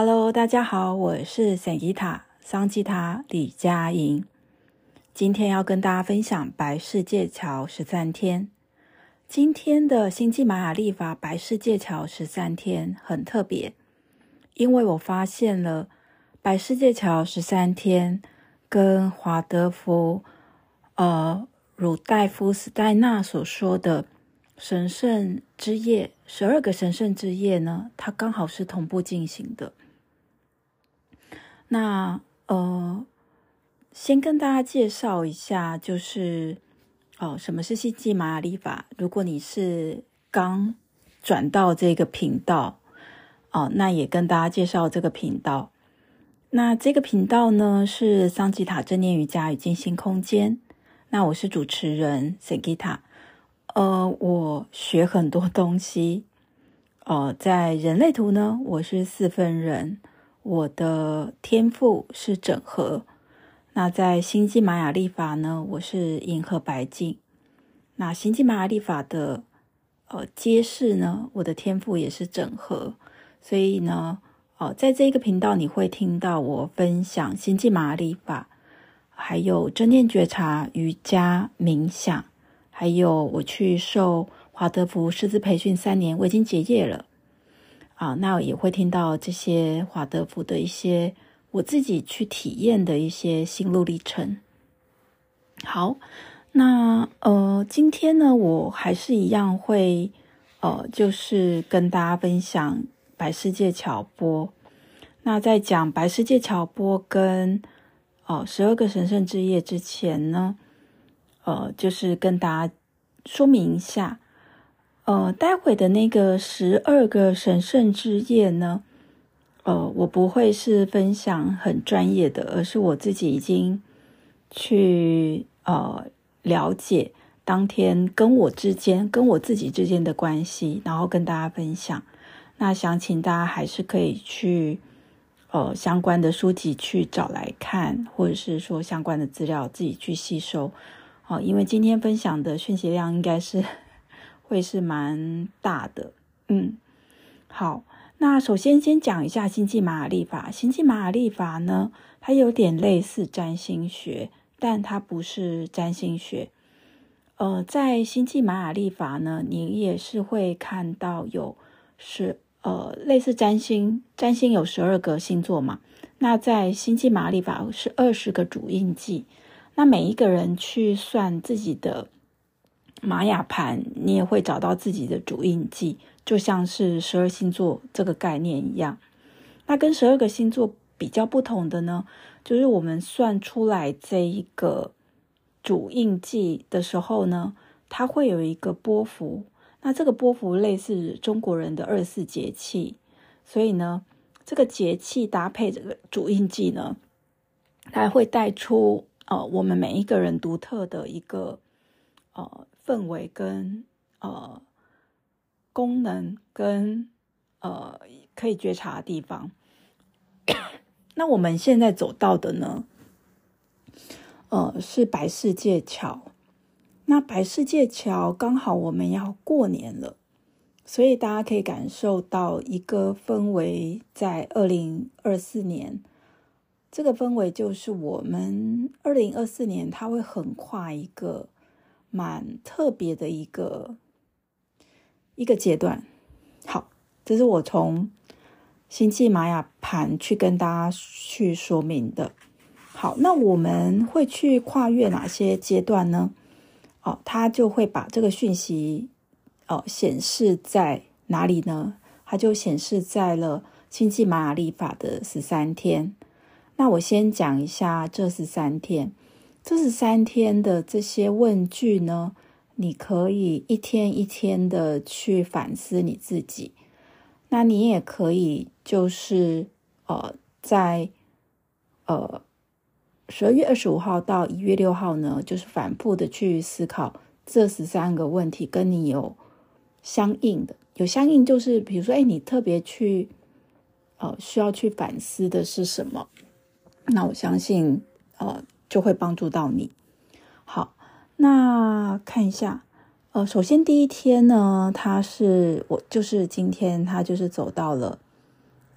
Hello，大家好，我是桑吉塔桑吉塔李佳莹。今天要跟大家分享白世界桥十三天。今天的星际玛雅历法白世界桥十三天很特别，因为我发现了白世界桥十三天跟华德福呃鲁代夫斯戴纳所说的神圣之夜，十二个神圣之夜呢，它刚好是同步进行的。那呃，先跟大家介绍一下，就是哦，什么是星际玛雅历法？如果你是刚转到这个频道，哦，那也跟大家介绍这个频道。那这个频道呢，是桑吉塔正念瑜伽与静心空间。那我是主持人桑吉塔。呃，我学很多东西。哦、呃，在人类图呢，我是四分人。我的天赋是整合，那在星际玛雅历法呢，我是银河白镜。那星际玛雅历法的呃揭示呢，我的天赋也是整合。所以呢，哦、在这个频道你会听到我分享星际玛雅历法，还有正念觉察、瑜伽、冥想，还有我去受华德福师资培训三年，我已经结业了。啊，那也会听到这些华德福的一些我自己去体验的一些心路历程。好，那呃，今天呢，我还是一样会呃，就是跟大家分享白世界桥波。那在讲白世界桥波跟哦十二个神圣之夜之前呢，呃，就是跟大家说明一下。呃，待会的那个十二个神圣之夜呢，呃，我不会是分享很专业的，而是我自己已经去呃了解当天跟我之间、跟我自己之间的关系，然后跟大家分享。那详情大家还是可以去呃相关的书籍去找来看，或者是说相关的资料自己去吸收。哦、因为今天分享的讯息量应该是。会是蛮大的，嗯，好，那首先先讲一下星际玛雅历法。星际玛雅历法呢，它有点类似占星学，但它不是占星学。呃，在星际玛雅历法呢，你也是会看到有十呃类似占星，占星有十二个星座嘛。那在星际玛雅历法是二十个主印记，那每一个人去算自己的。玛雅盘，你也会找到自己的主印记，就像是十二星座这个概念一样。那跟十二个星座比较不同的呢，就是我们算出来这一个主印记的时候呢，它会有一个波幅。那这个波幅类似中国人的二十四节气，所以呢，这个节气搭配这个主印记呢，它会带出呃我们每一个人独特的一个呃。氛围跟呃功能跟呃可以觉察的地方，那我们现在走到的呢，呃是白世界桥。那白世界桥刚好我们要过年了，所以大家可以感受到一个氛围，在二零二四年，这个氛围就是我们二零二四年它会横跨一个。蛮特别的一个一个阶段。好，这是我从星际玛雅盘去跟大家去说明的。好，那我们会去跨越哪些阶段呢？哦，它就会把这个讯息哦显示在哪里呢？它就显示在了星际玛雅历法的十三天。那我先讲一下这十三天。这十三天的这些问句呢，你可以一天一天的去反思你自己。那你也可以就是呃，在呃十二月二十五号到一月六号呢，就是反复的去思考这十三个问题，跟你有相应的，有相应就是比如说，哎，你特别去呃需要去反思的是什么？那我相信呃。就会帮助到你。好，那看一下，呃，首先第一天呢，它是我就是今天，它就是走到了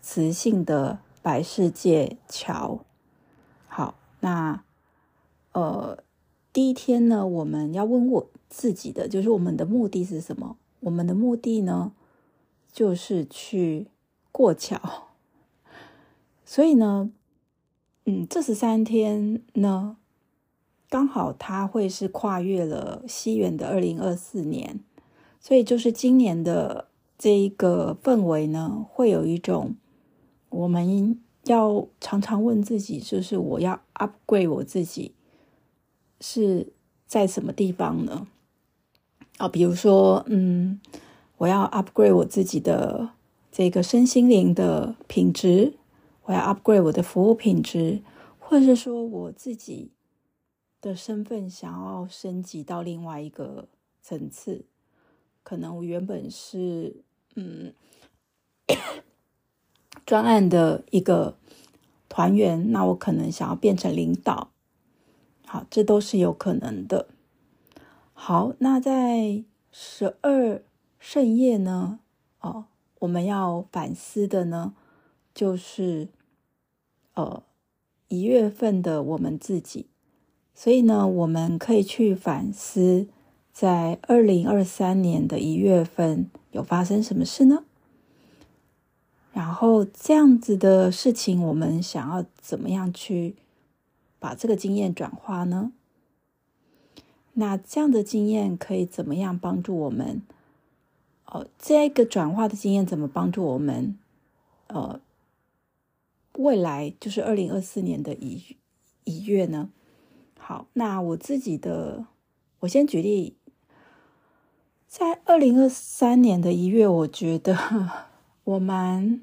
磁性的白世界桥。好，那呃，第一天呢，我们要问我自己的，就是我们的目的是什么？我们的目的呢，就是去过桥。所以呢，嗯，这十三天呢，刚好它会是跨越了西元的二零二四年，所以就是今年的这一个氛围呢，会有一种我们要常常问自己，就是我要 upgrade 我自己是在什么地方呢？啊，比如说，嗯，我要 upgrade 我自己的这个身心灵的品质，我要 upgrade 我的服务品质，或者是说我自己。的身份想要升级到另外一个层次，可能我原本是嗯专案的一个团员，那我可能想要变成领导，好，这都是有可能的。好，那在十二圣夜呢？哦，我们要反思的呢，就是呃一月份的我们自己。所以呢，我们可以去反思，在二零二三年的一月份有发生什么事呢？然后这样子的事情，我们想要怎么样去把这个经验转化呢？那这样的经验可以怎么样帮助我们？哦，这个转化的经验怎么帮助我们？呃，未来就是二零二四年的一一月呢？好，那我自己的，我先举例，在二零二三年的一月，我觉得我蛮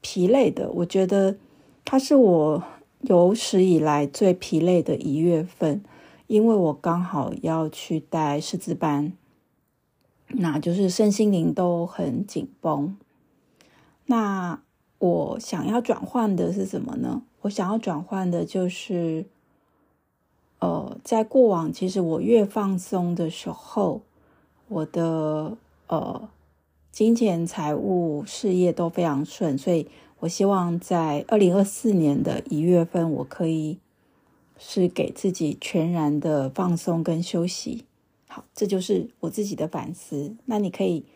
疲累的。我觉得它是我有史以来最疲累的一月份，因为我刚好要去带师资班，那就是身心灵都很紧绷。那我想要转换的是什么呢？我想要转换的就是。呃，在过往，其实我越放松的时候，我的呃金钱、财务、事业都非常顺，所以我希望在二零二四年的一月份，我可以是给自己全然的放松跟休息。好，这就是我自己的反思。那你可以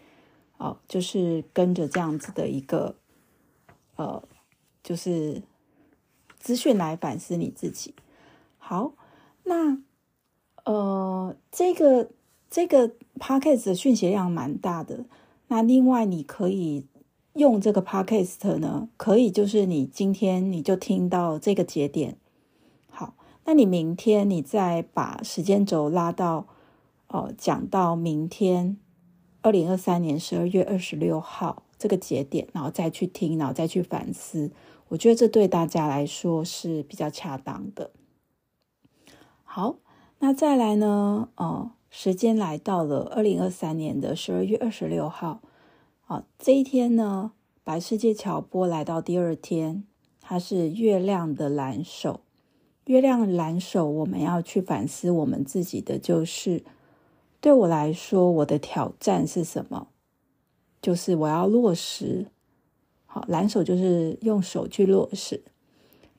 哦、就是跟着这样子的一个呃，就是资讯来反思你自己。好。那，呃，这个这个 podcast 的讯息量蛮大的。那另外，你可以用这个 podcast 呢，可以就是你今天你就听到这个节点，好，那你明天你再把时间轴拉到，呃，讲到明天二零二三年十二月二十六号这个节点，然后再去听，然后再去反思。我觉得这对大家来说是比较恰当的。好，那再来呢？哦，时间来到了二零二三年的十二月二十六号，啊，这一天呢，白世界桥波来到第二天，它是月亮的蓝手。月亮蓝手，我们要去反思我们自己的，就是对我来说，我的挑战是什么？就是我要落实。好，蓝手就是用手去落实。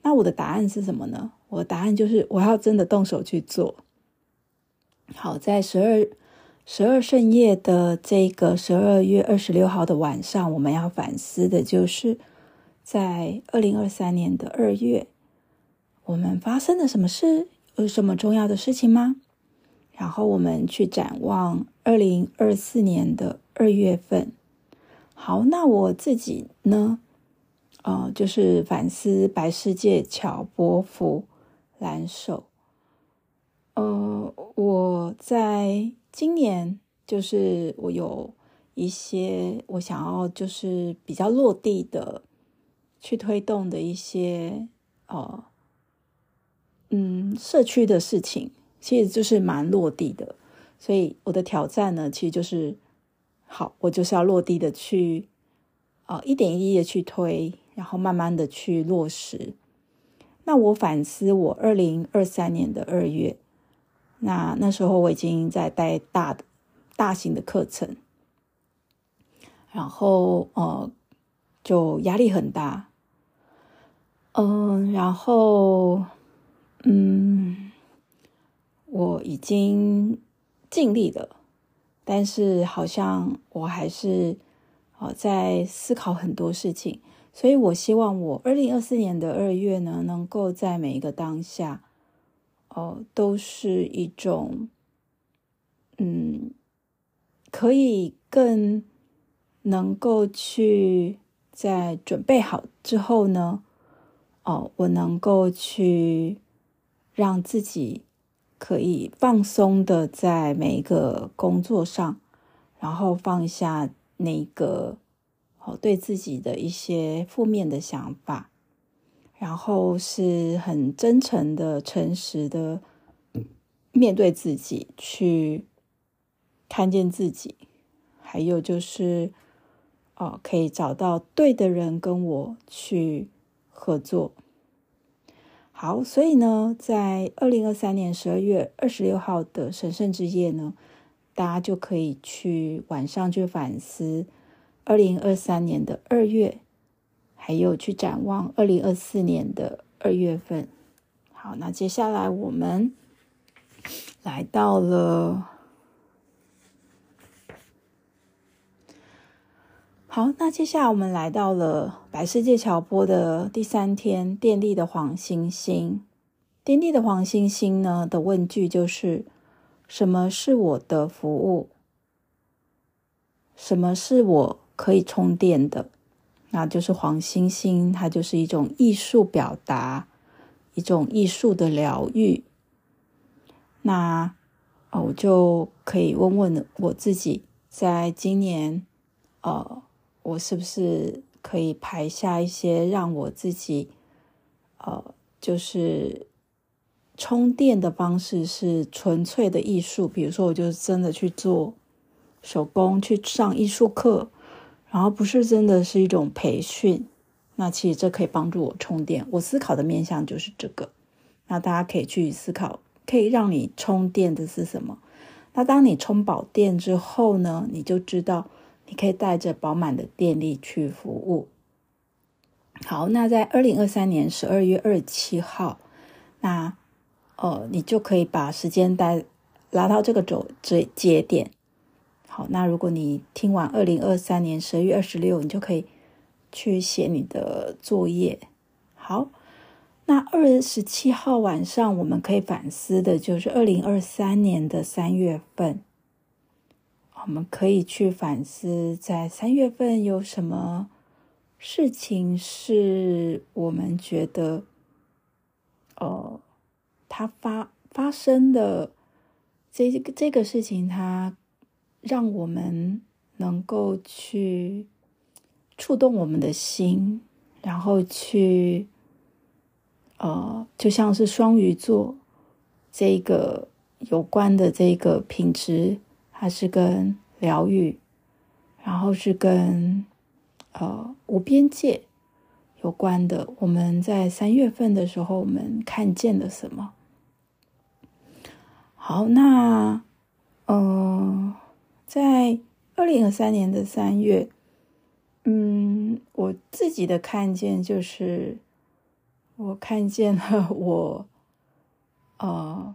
那我的答案是什么呢？我的答案就是我要真的动手去做。好，在十二十二圣夜的这个十二月二十六号的晚上，我们要反思的就是在二零二三年的二月，我们发生了什么事？有什么重要的事情吗？然后我们去展望二零二四年的二月份。好，那我自己呢？呃，就是反思白世界桥波符。蓝手，呃，我在今年就是我有一些我想要就是比较落地的去推动的一些呃，嗯，社区的事情，其实就是蛮落地的。所以我的挑战呢，其实就是好，我就是要落地的去，呃，一点一滴的去推，然后慢慢的去落实。那我反思，我二零二三年的二月，那那时候我已经在带大的、大型的课程，然后呃，就压力很大。嗯，然后嗯，我已经尽力了，但是好像我还是哦在思考很多事情，所以我希望我二零二四年的二月呢，能够在每一个当下，哦、都是一种嗯，可以更。能够去在准备好之后呢，哦，我能够去让自己可以放松的在每一个工作上，然后放下那个哦对自己的一些负面的想法，然后是很真诚的、诚实的面对自己，去看见自己，还有就是。哦，可以找到对的人跟我去合作。好，所以呢，在二零二三年十二月二十六号的神圣之夜呢，大家就可以去晚上去反思二零二三年的二月，还有去展望二零二四年的二月份。好，那接下来我们来到了。好，那接下来我们来到了白世界桥波的第三天，电力的黄星星。电力的黄星星呢的问句就是：什么是我的服务？什么是我可以充电的？那就是黄星星，它就是一种艺术表达，一种艺术的疗愈。那哦，我就可以问问我自己，在今年，呃。我是不是可以排下一些让我自己，呃，就是充电的方式是纯粹的艺术，比如说，我就真的去做手工，去上艺术课，然后不是真的是一种培训。那其实这可以帮助我充电。我思考的面向就是这个。那大家可以去思考，可以让你充电的是什么？那当你充饱电之后呢，你就知道。你可以带着饱满的电力去服务。好，那在二零二三年十二月二十七号，那呃，你就可以把时间带拉到这个轴节节点。好，那如果你听完二零二三年十二月二十六，你就可以去写你的作业。好，那二十七号晚上，我们可以反思的就是二零二三年的三月份。我们可以去反思，在三月份有什么事情是我们觉得，呃，它发发生的这这个事情，它让我们能够去触动我们的心，然后去，呃，就像是双鱼座这个有关的这个品质。它是跟疗愈，然后是跟呃无边界有关的。我们在三月份的时候，我们看见了什么？好，那嗯、呃，在二零二三年的三月，嗯，我自己的看见就是，我看见了我，呃。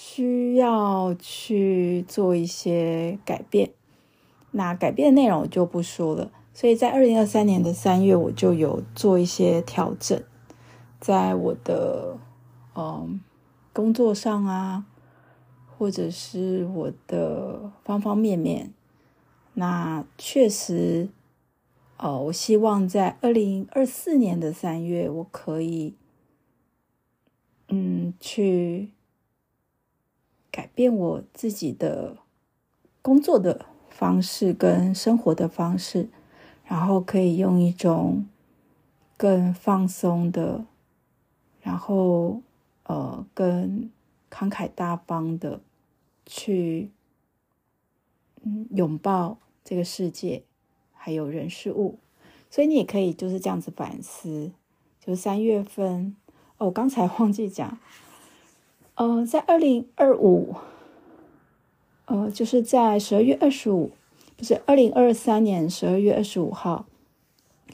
需要去做一些改变，那改变的内容我就不说了。所以在二零二三年的三月，我就有做一些调整，在我的嗯工作上啊，或者是我的方方面面。那确实，呃，我希望在二零二四年的三月，我可以嗯去。改变我自己的工作的方式跟生活的方式，然后可以用一种更放松的，然后呃更慷慨大方的去嗯拥抱这个世界，还有人事物。所以你也可以就是这样子反思，就三月份哦，我刚才忘记讲。呃，在二零二五，呃，就是在十二月二十五，不是二零二三年十二月二十五号，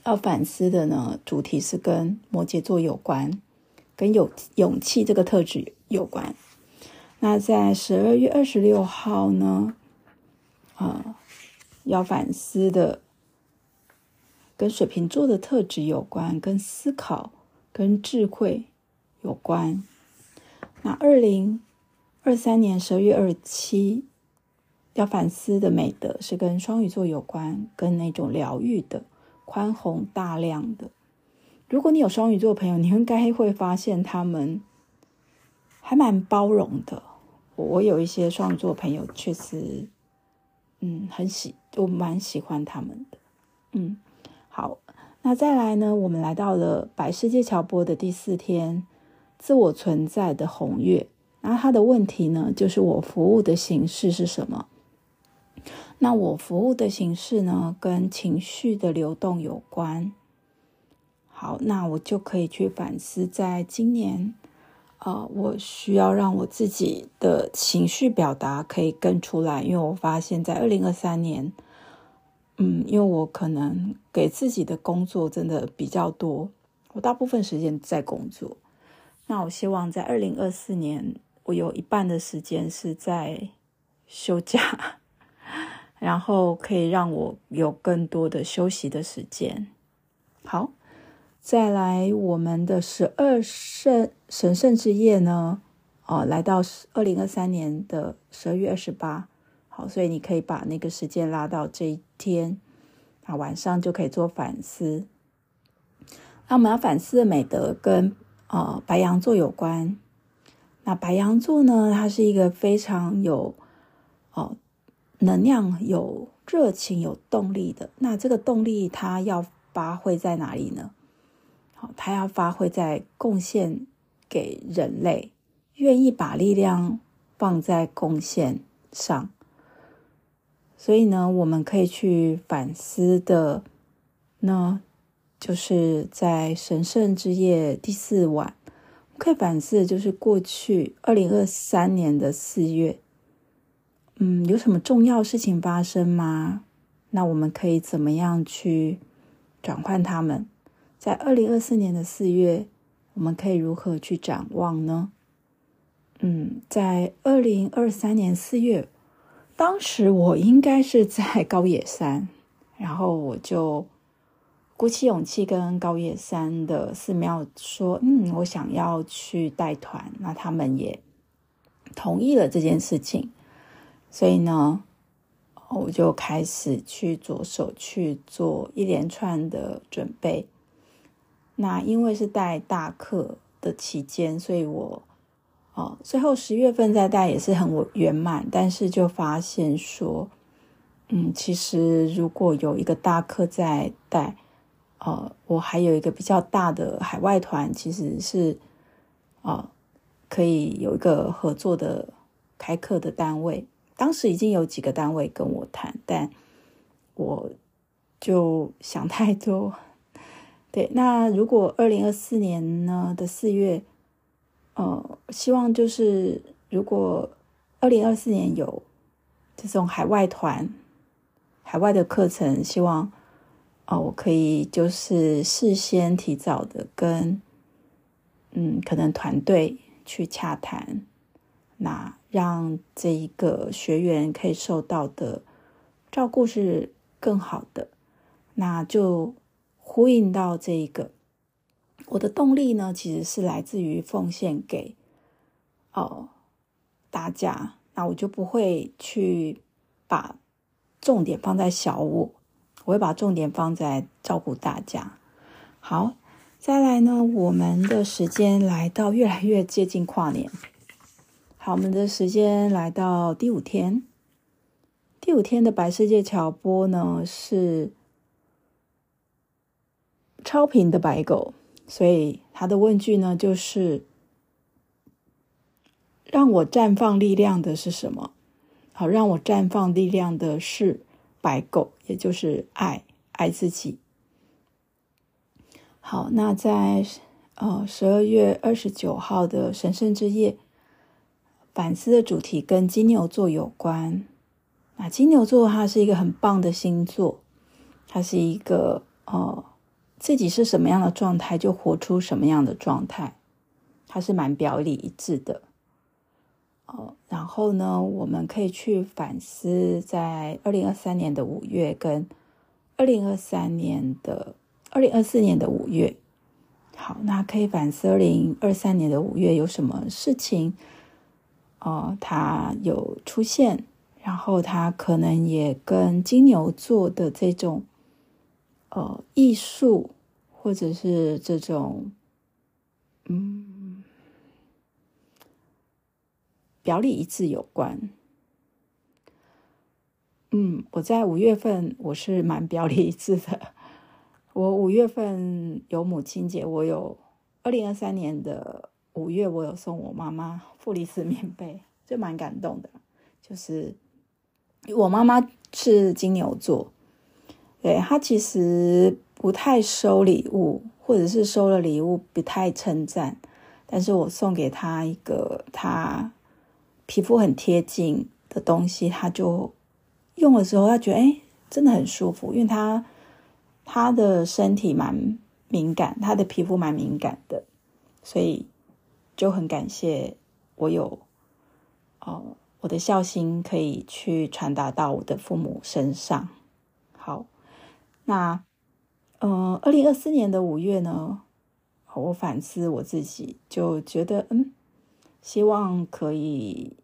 要反思的呢，主题是跟摩羯座有关，跟有勇气这个特质有关。那在十二月二十六号呢，呃，要反思的跟水瓶座的特质有关，跟思考、跟智慧有关。那二零二三年十二月二十七要反思的美德是跟双鱼座有关，跟那种疗愈的、宽宏大量的。如果你有双鱼座朋友，你应该会发现他们还蛮包容的。我有一些双鱼座朋友，确实，嗯，很喜，我蛮喜欢他们的。嗯，好，那再来呢，我们来到了白世界桥波的第四天，自我存在的红月。那他的问题呢，就是我服务的形式是什么？那我服务的形式呢，跟情绪的流动有关。好，那我就可以去反思，在今年。啊、呃，我需要让我自己的情绪表达可以更出来，因为我发现，在二零二三年，嗯，因为我可能给自己的工作真的比较多，我大部分时间在工作。那我希望在二零二四年，我有一半的时间是在休假，然后可以让我有更多的休息的时间。好。再来，我们的十二圣神圣之夜呢？哦，来到二零二三年的十二月二十八，好，所以你可以把那个时间拉到这一天，啊，晚上就可以做反思。那我们要反思的美德跟呃白羊座有关。那白羊座呢，它是一个非常有哦能量、有热情、有动力的。那这个动力它要发挥在哪里呢？他要发挥在贡献给人类，愿意把力量放在贡献上。所以呢，我们可以去反思的呢，就是在神圣之夜第四晚，可以反思的就是过去二零二三年的四月，嗯，有什么重要事情发生吗？那我们可以怎么样去转换他们？在二零二四年的四月，我们可以如何去展望呢？嗯，在二零二三年四月，当时我应该是在高野山，然后我就鼓起勇气跟高野山的寺庙说：“嗯，我想要去带团。”那他们也同意了这件事情，所以呢，我就开始去着手去做一连串的准备。那因为是带大课的期间，所以我哦，最后十月份再带也是很圆满。但是就发现说，嗯，其实如果有一个大课在带，呃，我还有一个比较大的海外团，其实是呃，可以有一个合作的开课的单位。当时已经有几个单位跟我谈，但我就想太多。对，那如果二零二四年呢的四月，呃，希望就是如果二零二四年有这种海外团、海外的课程，希望哦、我可以就是事先提早的跟嗯，可能团队去洽谈，那让这一个学员可以受到的照顾是更好的，那就。呼应到这一个，我的动力呢，其实是来自于奉献给哦大家，那我就不会去把重点放在小我，我会把重点放在照顾大家。好，再来呢，我们的时间来到越来越接近跨年。好，我们的时间来到第五天，第五天的白世界桥波呢是。超频的白狗，所以他的问句呢，就是让我绽放力量的是什么？好，让我绽放力量的是白狗，也就是爱，爱自己。好，那在呃十二月二十九号的神圣之夜，反思的主题跟金牛座有关。那金牛座它是一个很棒的星座，它是一个呃。自己是什么样的状态，就活出什么样的状态，它是蛮表里一致的。哦，然后呢，我们可以去反思，在二零二三年的五月跟二零二三年的二零二四年的五月。好，那可以反思二零二三年的五月有什么事情，哦，它有出现，然后它可能也跟金牛座的这种，呃，艺术或者是这种，嗯。表里一致有关。嗯，我在五月份我是蛮表里一致的。我五月份有母亲节，我有二零二三年的五月，我有送我妈妈负离子棉被，就蛮感动的。就是我妈妈是金牛座，对，她其实不太收礼物，或者是收了礼物不太称赞，但是我送给她一个她。皮肤很贴近的东西，他就用的时候，他觉得哎，真的很舒服，因为他他的身体蛮敏感，他的皮肤蛮敏感的，所以就很感谢我有哦，我的孝心可以去传达到我的父母身上。好，那嗯，二零二四年的五月呢，我反思我自己，就觉得嗯。希望可以，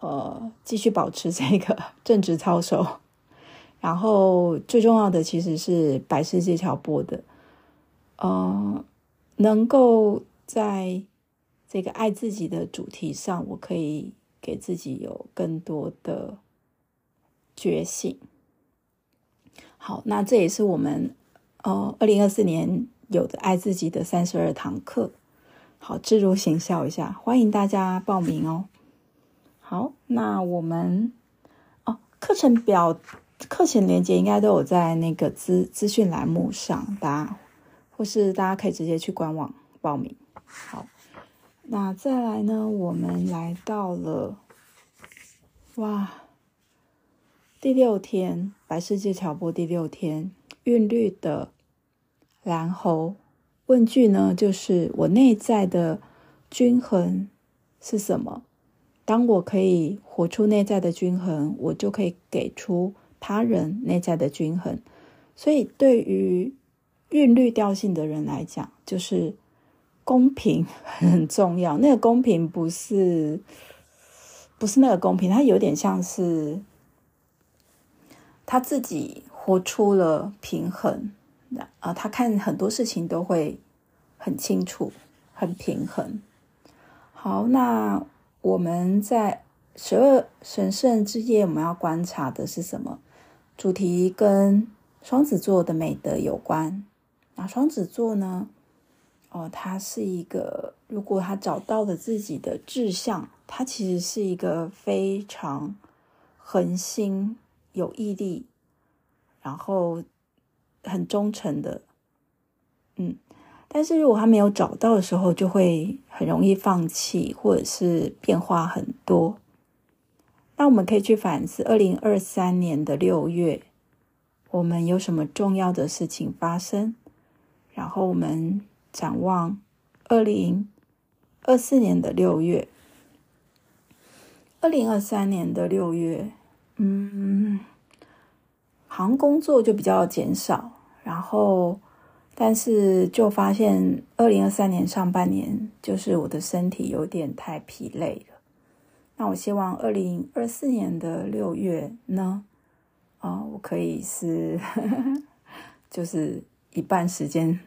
呃，继续保持这个 正直操守，然后最重要的其实是白世界桥播的，呃，能够在这个爱自己的主题上，我可以给自己有更多的觉醒。好，那这也是我们呃二零二四年有的爱自己的三十二堂课。好，置入行销一下，欢迎大家报名哦。好，那我们哦，课程表、课程连接应该都有在那个资资讯栏目上，大家或是大家可以直接去官网报名。好，那再来呢，我们来到了哇，第六天，白世界桥播第六天，韵律的蓝猴。问句呢，就是我内在的均衡是什么？当我可以活出内在的均衡，我就可以给出他人内在的均衡。所以，对于韵律调性的人来讲，就是公平很重要。那个公平不是不是那个公平，它有点像是他自己活出了平衡。啊，他看很多事情都会很清楚、很平衡。好，那我们在十二神圣之夜，我们要观察的是什么？主题跟双子座的美德有关。那双子座呢？哦，他是一个，如果他找到了自己的志向，他其实是一个非常恒心、有毅力，然后。很忠诚的，嗯，但是如果他没有找到的时候，就会很容易放弃，或者是变化很多。那我们可以去反思，二零二三年的六月，我们有什么重要的事情发生？然后我们展望二零二四年的六月，二零二三年的六月，嗯。好像工作就比较减少，然后，但是就发现二零二三年上半年就是我的身体有点太疲累了。那我希望二零二四年的六月呢，啊、我可以是呵 呵，就是一半时间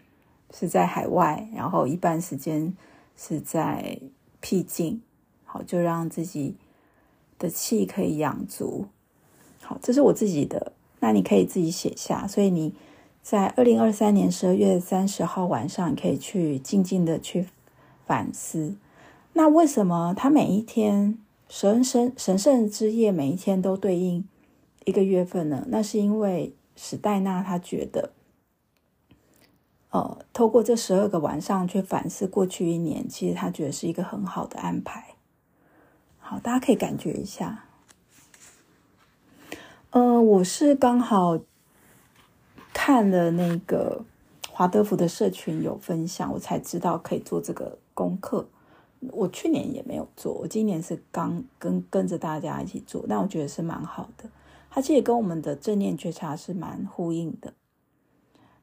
是在海外，然后一半时间是在僻静，好，就让自己的气可以养足。好，这是我自己的。那你可以自己写下，所以你在二零二三年十二月三十号晚上，可以去静静的去反思。那为什么他每一天神圣神圣之夜每一天都对应一个月份呢？那是因为史黛娜她觉得，呃，透过这十二个晚上去反思过去一年，其实她觉得是一个很好的安排。好，大家可以感觉一下。呃，我是刚好看了那个《华德福的社群有分享，我才知道可以做这个功课。我去年也没有做，我今年是刚跟跟着大家一起做，但我觉得是蛮好的。它其实跟我们的正念觉察是蛮呼应的。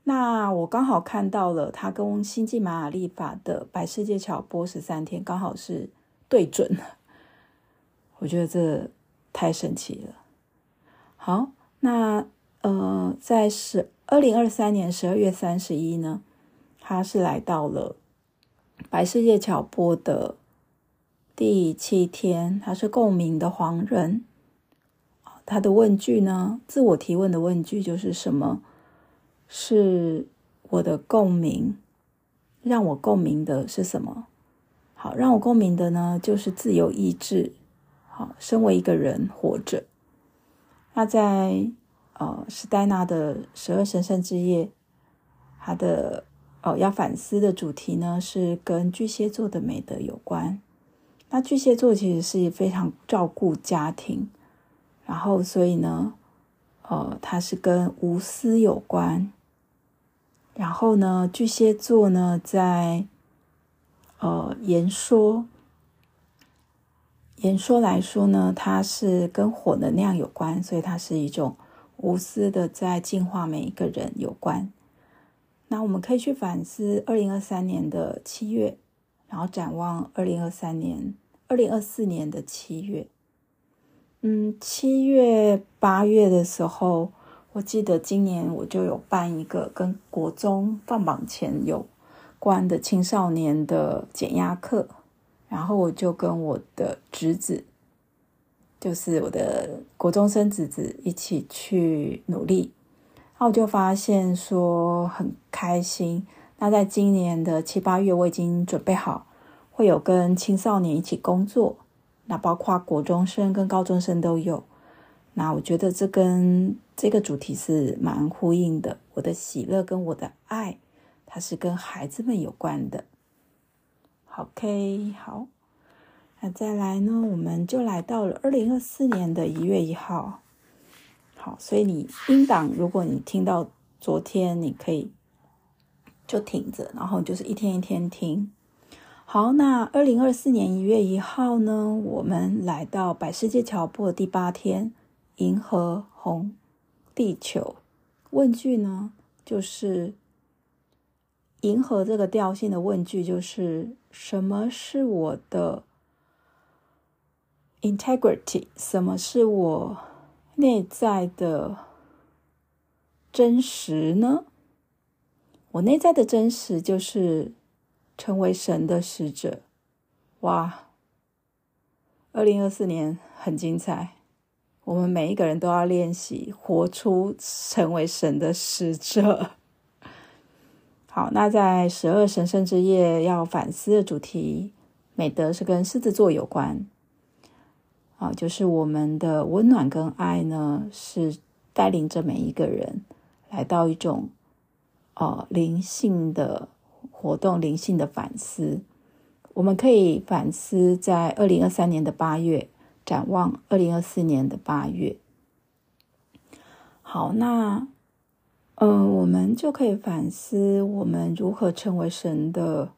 那我刚好看到了，它跟星际玛雅历法的白世界桥波十三天刚好是对准了。我觉得这太神奇了。好，那呃，在十二零二三年十二月三十一呢，他是来到了白世界桥波的第七天，他是共鸣的黄人。他的问句呢，自我提问的问句就是什么？是我的共鸣，让我共鸣的是什么？好，让我共鸣的呢，就是自由意志。好，身为一个人活着。那在呃史黛娜的十二神圣之夜，他的哦要反思的主题呢，是跟巨蟹座的美德有关。那巨蟹座其实是非常照顾家庭，然后所以呢，呃，它是跟无私有关。然后呢，巨蟹座呢，在呃言说言说来说呢，它是跟火能量有关，所以它是一种无私的在净化每一个人有关。那我们可以去反思二零二三年的七月，然后展望二零二三年、二零二四年的七月。嗯，七月、八月的时候。我记得今年我就有办一个跟国中放榜前有关的青少年的减压课，然后我就跟我的侄子，就是我的国中生侄子一起去努力，然后我就发现说很开心。那在今年的七八月，我已经准备好会有跟青少年一起工作，那包括国中生跟高中生都有。那我觉得这跟这个主题是蛮呼应的。我的喜乐跟我的爱，它是跟孩子们有关的。OK，好，那再来呢，我们就来到了二零二四年的一月一号。好，所以你音档，如果你听到昨天，你可以就停着，然后就是一天一天听。好，那二零二四年一月一号呢，我们来到百世界桥波的第八天。银河红地球问句呢，就是银河这个调性的问句，就是什么是我的 integrity？什么是我内在的真实呢？我内在的真实就是成为神的使者。哇，二零二四年很精彩。我们每一个人都要练习活出成为神的使者。好，那在十二神圣之夜要反思的主题，美德是跟狮子座有关。啊，就是我们的温暖跟爱呢，是带领着每一个人来到一种呃灵性的活动、灵性的反思。我们可以反思在二零二三年的八月。展望二零二四年的八月，好，那，嗯、我们就可以反思我们如何成为神的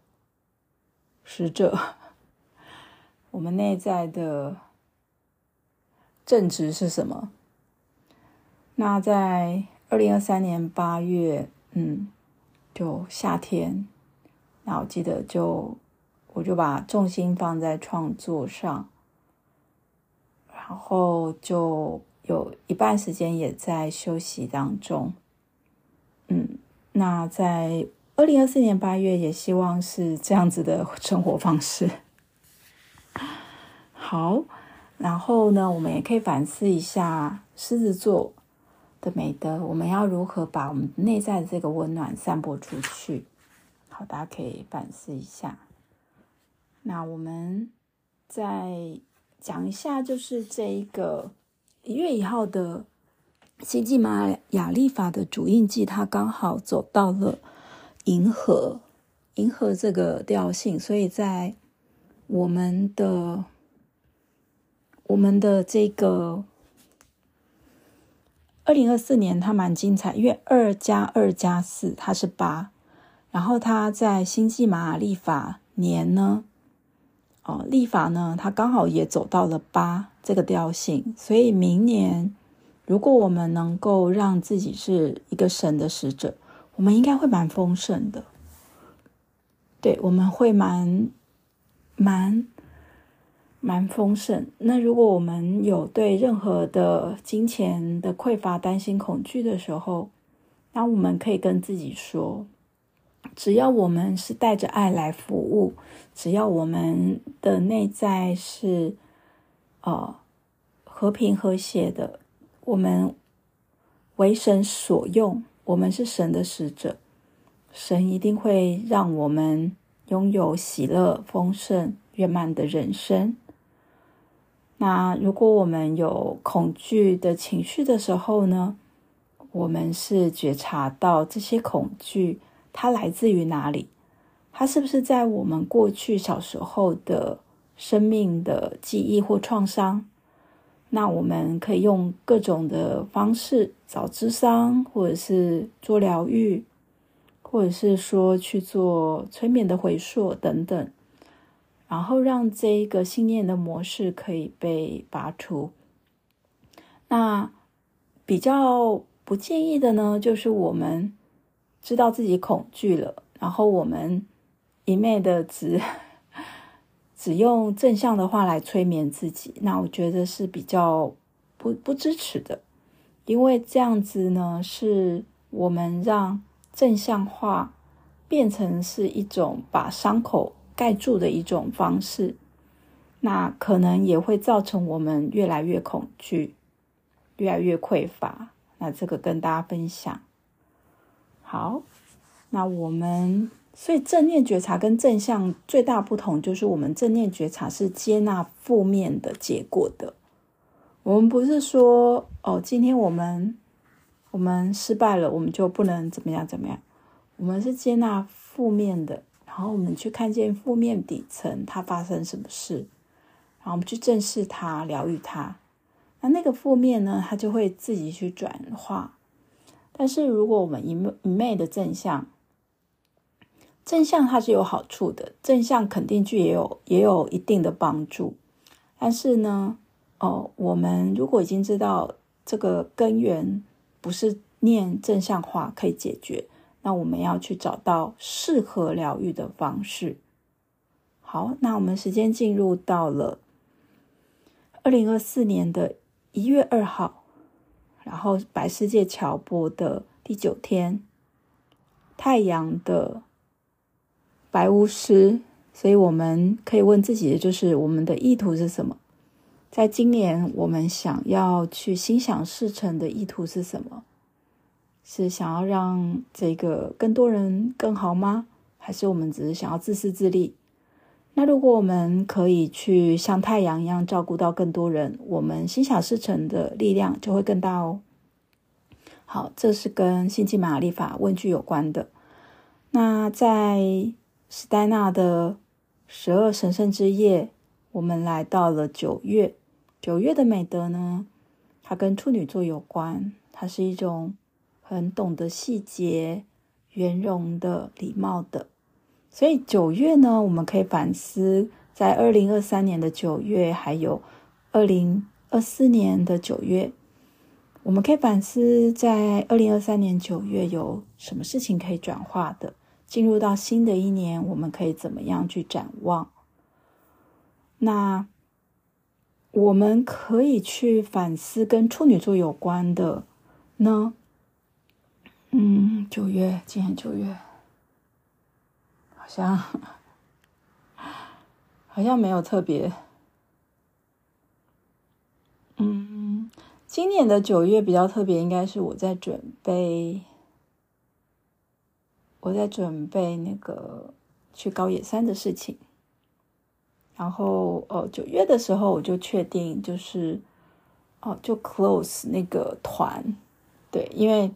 使者，我们内在的正直是什么？那在二零二三年八月，嗯，就夏天，那我记得就我就把重心放在创作上。然后就有一半时间也在休息当中，嗯，那在二零二四年八月也希望是这样子的生活方式。好，然后呢，我们也可以反思一下狮子座的美德，我们要如何把我们内在的这个温暖散播出去？好，大家可以反思一下。那我们在。讲一下，就是这一个一月一号的星际玛雅历法的主印记，它刚好走到了银河，银河这个调性，所以在我们的我们的这个二零二四年，它蛮精彩，因为二加二加四，它是八，然后他在星际玛雅历法年呢，哦，历法呢，他刚好也走到了八这个调性，所以明年如果我们能够让自己是一个神的使者，我们应该会蛮丰盛的。对，我们会蛮蛮蛮丰盛。那如果我们有对任何的金钱的匮乏担心、恐惧的时候，那我们可以跟自己说：只要我们是带着爱来服务，只要我们的内在是呃和平和谐的，我们为神所用，我们是神的使者。神一定会让我们拥有喜乐、丰盛、圆满的人生。那如果我们有恐惧的情绪的时候呢？我们是觉察到这些恐惧，它来自于哪里？它是不是在我们过去小时候的生命的记忆或创伤？那我们可以用各种的方式找智商，或者是做疗愈。或者是说去做催眠的回溯等等，然后让这一个信念的模式可以被拔除。那比较不建议的呢，就是我们知道自己恐惧了，然后我们一昧的只 只用正向的话来催眠自己，那我觉得是比较不不支持的，因为这样子呢，是我们让。正向化变成是一种把伤口盖住的一种方式，那可能也会造成我们越来越恐惧，越来越匮乏。那这个跟大家分享。好，那我们所以正念觉察跟正向最大不同就是，我们正念觉察是接纳负面的结果的。我们不是说哦，今天我们。我们失败了，我们就不能怎么样怎么样。我们是接纳负面的，然后我们去看见负面底层它发生什么事，然后我们去正视它，疗愈它。那那个负面呢，它就会自己去转化。但是如果我们一昧一昧的正向，正向它是有好处的，正向肯定句也有也有一定的帮助。但是呢，哦，我们如果已经知道这个根源。不是念正向话可以解决，那我们要去找到适合疗愈的方式。好，那我们时间进入到了二零二四年的一月二号，然后白世界乔波的第九天，太阳的白巫师，所以我们可以问自己的就是：我们的意图是什么？在今年，我们想要去心想事成的意图是什么？是想要让这个更多人更好吗？还是我们只是想要自私自利？那如果我们可以去像太阳一样照顾到更多人，我们心想事成的力量就会更大哦。好，这是跟星际玛雅历法问句有关的。那在史黛纳的十二神圣之夜。我们来到了九月，九月的美德呢，它跟处女座有关，它是一种很懂得细节、圆融的、礼貌的。所以九月呢，我们可以反思，在二零二三年的九月，还有二零二四年的九月，我们可以反思，在二零二三年九月有什么事情可以转化的。进入到新的一年，我们可以怎么样去展望？那我们可以去反思跟处女座有关的呢？嗯，九月，今年九月，好像 好像没有特别。嗯，今年的九月比较特别，应该是我在准备，我在准备那个去高野山的事情。然后，呃，九月的时候我就确定，就是，哦，就 close 那个团，对，因为，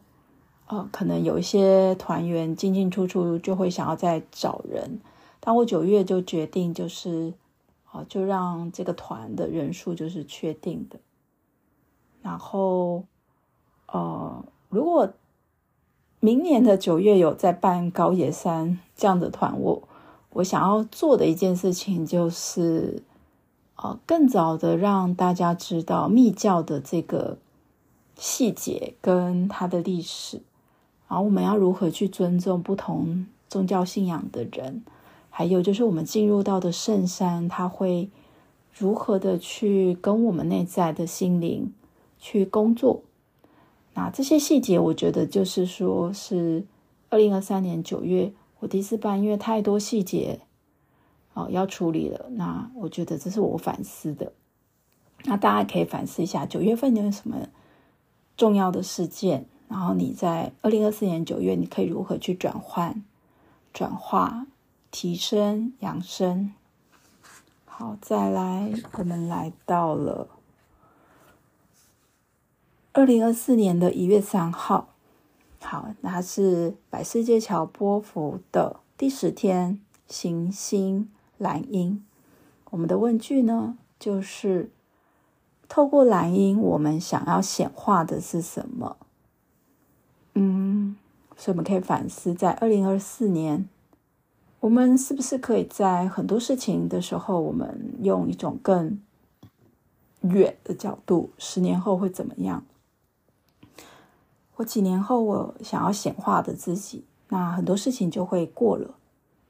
呃，可能有一些团员进进出出，就会想要再找人。但我九月就决定，就是，哦，就让这个团的人数就是确定的。然后，呃，如果明年的九月有在办高野山这样的团，我我想要做的一件事情就是，呃，更早的让大家知道密教的这个细节跟它的历史，然后我们要如何去尊重不同宗教信仰的人，还有就是我们进入到的圣山，它会如何的去跟我们内在的心灵去工作。那这些细节，我觉得就是说，是二零二三年九月我第四班，因为太多细节哦要处理了。那我觉得这是我反思的。那大家可以反思一下，九月份有什么重要的事件？然后你在二零二四年九月，你可以如何去转换、转化、提升、养生？好，再来，我们来到了。二零二四年的一月三号，好，那是百世界桥波幅的第十天，行星蓝鹰。我们的问句呢，就是透过蓝鹰，我们想要显化的是什么？嗯，所以我们可以反思，在二零二四年，我们是不是可以在很多事情的时候，我们用一种更远的角度，十年后会怎么样？我几年后，我想要显化的自己，那很多事情就会过了，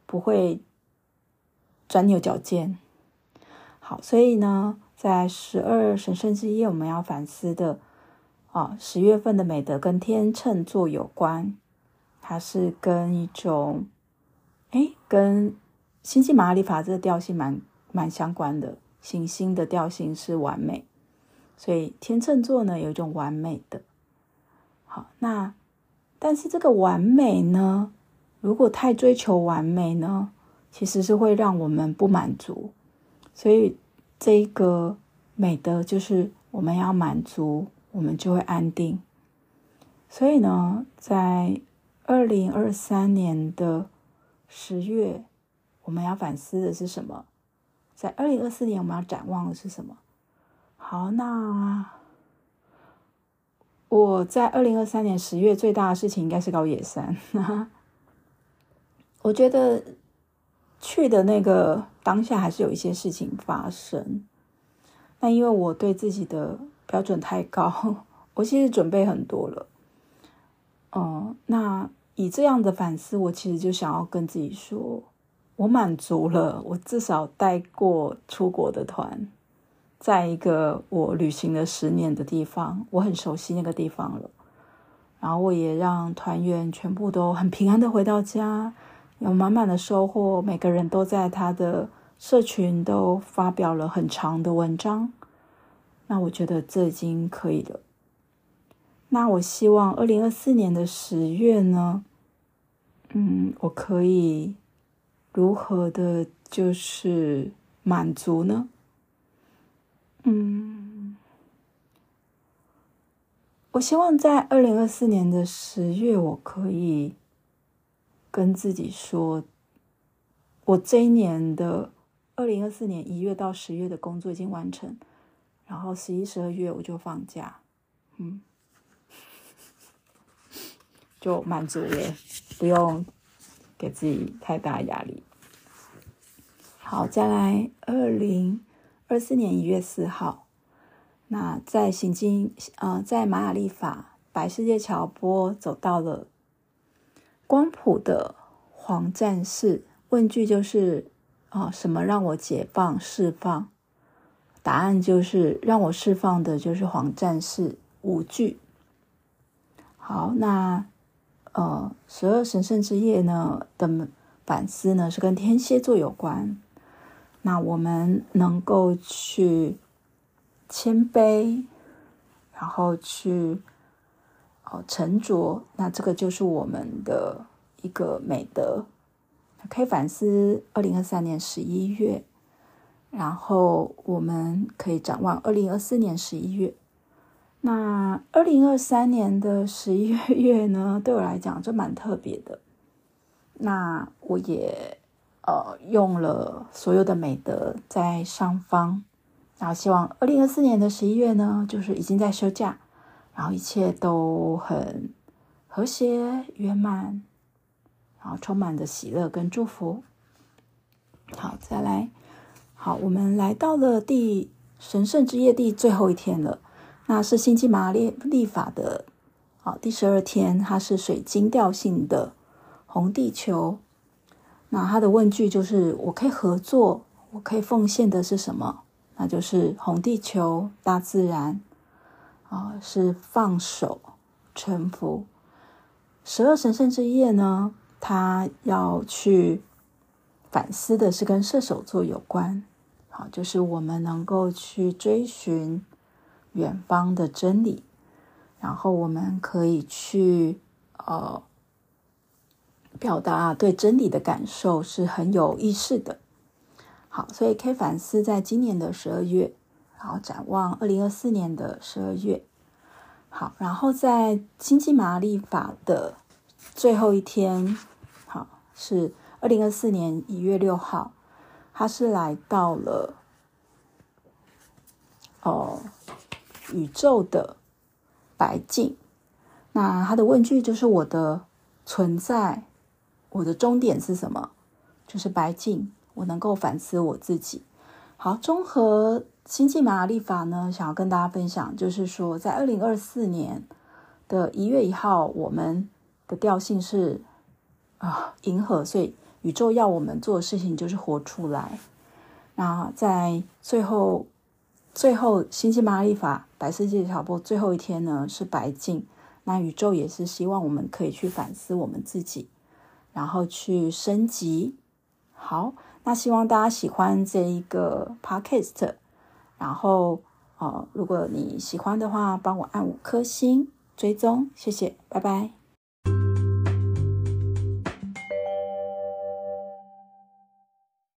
不会钻牛角尖。好，所以呢，在十二神圣之夜，我们要反思的啊，十月份的美德跟天秤座有关，它是跟一种，哎，跟星际马里法这个调性蛮蛮相关的，行星的调性是完美，所以天秤座呢，有一种完美的。好，那但是这个完美呢，如果太追求完美呢，其实是会让我们不满足。所以这个美德就是我们要满足，我们就会安定。所以呢，在二零二三年的十月，我们要反思的是什么？在二零二四年，我们要展望的是什么？好，那。我在二零二三年十月最大的事情应该是高野山。我觉得去的那个当下还是有一些事情发生。那因为我对自己的标准太高，我其实准备很多了。嗯，那以这样的反思，我其实就想要跟自己说，我满足了，我至少带过出国的团。在一个我旅行了十年的地方，我很熟悉那个地方了。然后我也让团员全部都很平安的回到家，有满满的收获。每个人都在他的社群都发表了很长的文章。那我觉得这已经可以了。那我希望二零二四年的十月呢，嗯，我可以如何的，就是满足呢？嗯，我希望在二零二四年的十月，我可以跟自己说，我这一年的二零二四年一月到十月的工作已经完成，然后十一、十二月我就放假，嗯，就满足了，不用给自己太大压力。好，再来二零。二四年一月四号，那在行经呃，在玛雅历法白世界桥波走到了光谱的黄战士，问句就是啊、什么让我解放释放？答案就是让我释放的就是黄战士五句。好，那呃，十二神圣之夜呢的反思呢是跟天蝎座有关。那我们能够去谦卑，然后去哦沉着，那这个就是我们的一个美德。可以反思二零二三年十一月，然后我们可以展望二零二四年十一月。那二零二三年的十一月呢，对我来讲就蛮特别的。那我也。呃，用了所有的美德在上方，然后希望二零二四年的十一月呢，就是已经在休假，然后一切都很和谐圆满，然后充满着喜乐跟祝福。好，再来，好，我们来到了第神圣之夜第最后一天了，那是星际玛列历法的，好，第十二天，它是水晶调性的红地球。那它的问句就是：我可以合作，我可以奉献的是什么？那就是红地球、大自然，啊，是放手、臣服。十二神圣之夜呢，它要去。反思的是跟射手座有关，好，就是我们能够去追寻远方的真理，然后我们可以去呃表达对真理的感受是很有意识的。好，所以可以反思在今年的十二月，然后展望二零二四年的十二月。好，然后在星际玛雅历法的最后一天，好是。二零二四年一月六号，他是来到了哦宇宙的白镜。那他的问句就是：我的存在，我的终点是什么？就是白镜。我能够反思我自己。好，综合星际玛雅历法呢，想要跟大家分享，就是说，在二零二四年的一月一号，我们的调性是啊银河，所以。宇宙要我们做的事情就是活出来。那在最后，最后星际玛雅历法白世界挑拨最后一天呢，是白镜。那宇宙也是希望我们可以去反思我们自己，然后去升级。好，那希望大家喜欢这一个 podcast。然后，呃，如果你喜欢的话，帮我按五颗星追踪，谢谢，拜拜。